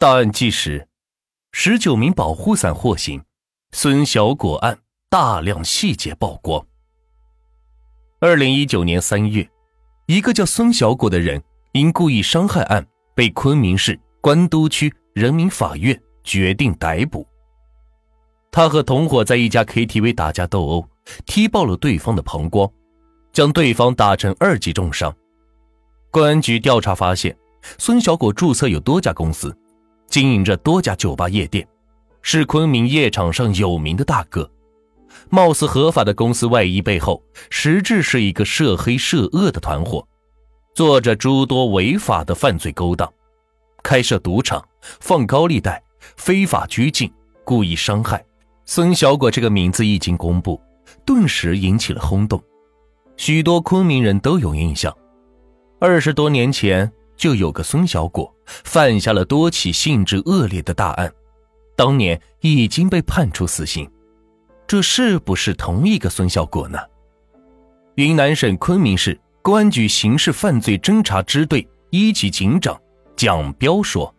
大案纪实：十九名保护伞获刑，孙小果案大量细节曝光。二零一九年三月，一个叫孙小果的人因故意伤害案被昆明市官都区人民法院决定逮捕。他和同伙在一家 KTV 打架斗殴，踢爆了对方的膀胱，将对方打成二级重伤。公安局调查发现，孙小果注册有多家公司，经营着多家酒吧夜店，是昆明夜场上有名的大哥。貌似合法的公司外衣背后，实质是一个涉黑涉恶的团伙，做着诸多违法的犯罪勾当，开设赌场、放高利贷、非法拘禁、故意伤害。孙小果这个名字一经公布，顿时引起了轰动，许多昆明人都有印象。二十多年前就有个孙小果犯下了多起性质恶劣的大案，当年已经被判处死刑。这是不是同一个孙小果呢？云南省昆明市公安局刑事犯罪侦查支队一级警长蒋彪说：“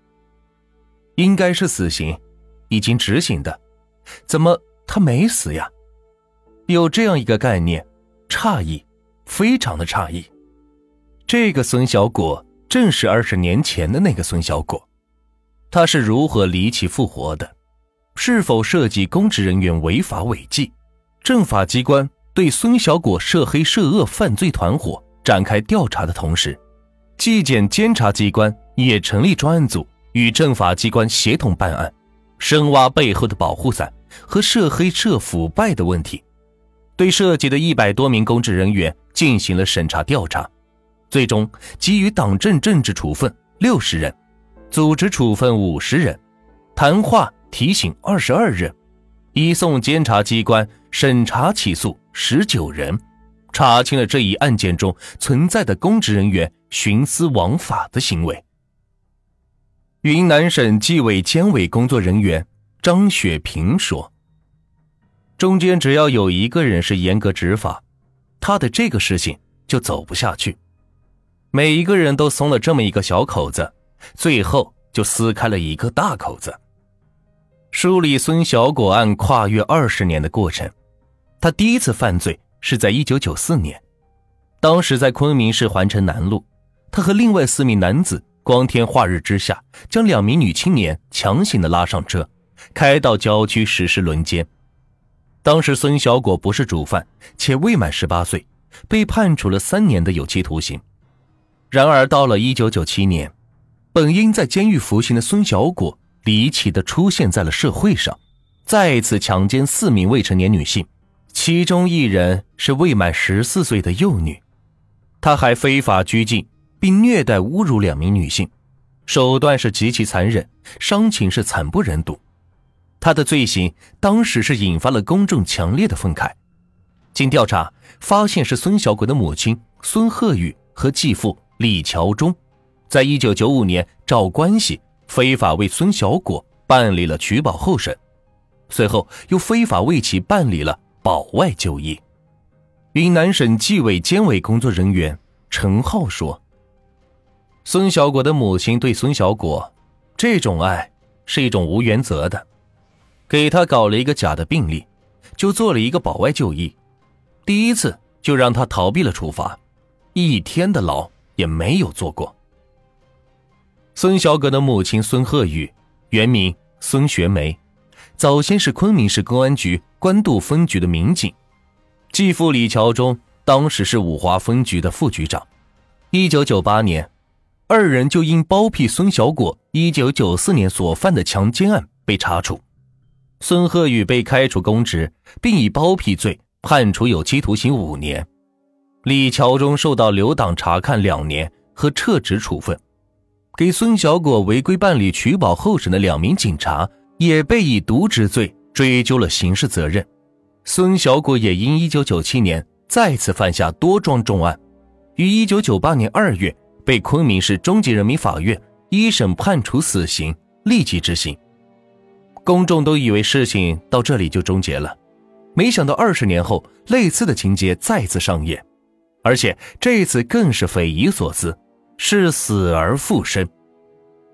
应该是死刑，已经执行的。怎么他没死呀？有这样一个概念，诧异，非常的诧异。这个孙小果正是二十年前的那个孙小果，他是如何离奇复活的？”是否涉及公职人员违法违纪？政法机关对孙小果涉黑涉恶犯罪团伙展开调查的同时，纪检监察机关也成立专案组，与政法机关协同办案，深挖背后的保护伞和涉黑涉腐败的问题，对涉及的一百多名公职人员进行了审查调查，最终给予党政政治处分六十人，组织处分五十人，谈话。提醒二十二人，移送监察机关审查起诉十九人，查清了这一案件中存在的公职人员徇私枉法的行为。云南省纪委监委工作人员张雪平说：“中间只要有一个人是严格执法，他的这个事情就走不下去。每一个人都松了这么一个小口子，最后就撕开了一个大口子。”梳理孙小果案跨越二十年的过程，他第一次犯罪是在一九九四年，当时在昆明市环城南路，他和另外四名男子光天化日之下，将两名女青年强行的拉上车，开到郊区实施轮奸。当时孙小果不是主犯，且未满十八岁，被判处了三年的有期徒刑。然而到了一九九七年，本应在监狱服刑的孙小果。离奇的出现在了社会上，再次强奸四名未成年女性，其中一人是未满十四岁的幼女。他还非法拘禁并虐待侮辱两名女性，手段是极其残忍，伤情是惨不忍睹。他的罪行当时是引发了公众强烈的愤慨。经调查发现，是孙小果的母亲孙鹤宇和继父李桥忠，在一九九五年找关系。非法为孙小果办理了取保候审，随后又非法为其办理了保外就医。云南省纪委监委工作人员陈浩说：“孙小果的母亲对孙小果，这种爱是一种无原则的，给他搞了一个假的病历，就做了一个保外就医，第一次就让他逃避了处罚，一天的牢也没有做过。”孙小果的母亲孙鹤宇，原名孙学梅，早先是昆明市公安局官渡分局的民警。继父李桥忠当时是五华分局的副局长。一九九八年，二人就因包庇孙小果一九九四年所犯的强奸案被查处。孙鹤宇被开除公职，并以包庇罪判处有期徒刑五年。李桥忠受到留党察看两年和撤职处分。给孙小果违规办理取保候审的两名警察也被以渎职罪追究了刑事责任。孙小果也因1997年再次犯下多桩重案，于1998年2月被昆明市中级人民法院一审判处死刑，立即执行。公众都以为事情到这里就终结了，没想到二十年后类似的情节再次上演，而且这次更是匪夷所思。是死而复生。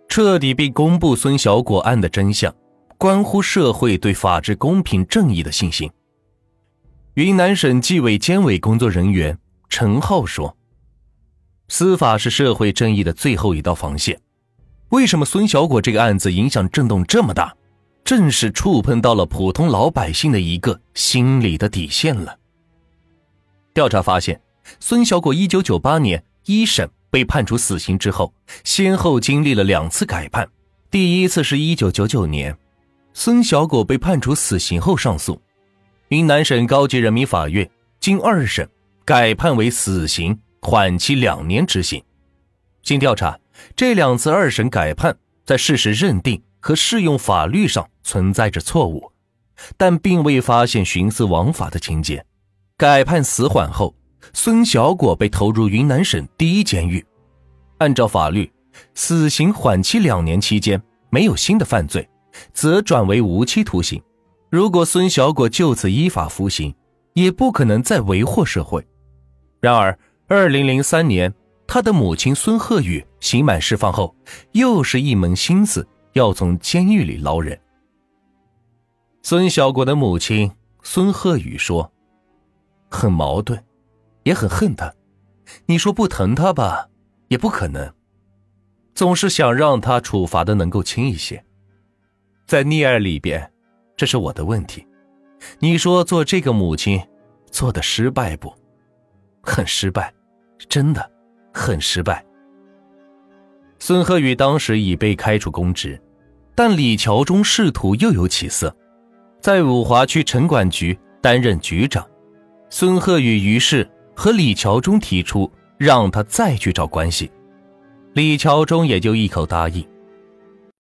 彻底并公布孙小果案的真相，关乎社会对法治公平正义的信心。云南省纪委监委工作人员陈浩说：“司法是社会正义的最后一道防线。为什么孙小果这个案子影响震动这么大？正是触碰到了普通老百姓的一个心理的底线了。”调查发现，孙小果一九九八年一审。被判处死刑之后，先后经历了两次改判。第一次是一九九九年，孙小果被判处死刑后上诉，云南省高级人民法院经二审改判为死刑，缓期两年执行。经调查，这两次二审改判在事实认定和适用法律上存在着错误，但并未发现徇私枉法的情节。改判死缓后。孙小果被投入云南省第一监狱。按照法律，死刑缓期两年期间没有新的犯罪，则转为无期徒刑。如果孙小果就此依法服刑，也不可能再为祸社会。然而，二零零三年，他的母亲孙鹤宇刑满释放后，又是一门心思要从监狱里捞人。孙小果的母亲孙鹤宇说：“很矛盾。”也很恨他，你说不疼他吧，也不可能。总是想让他处罚的能够轻一些。在溺爱里边，这是我的问题。你说做这个母亲，做的失败不？很失败，真的，很失败。孙鹤宇当时已被开除公职，但李桥忠仕途又有起色，在五华区城管局担任局长。孙鹤宇于是。和李桥忠提出让他再去找关系，李桥忠也就一口答应。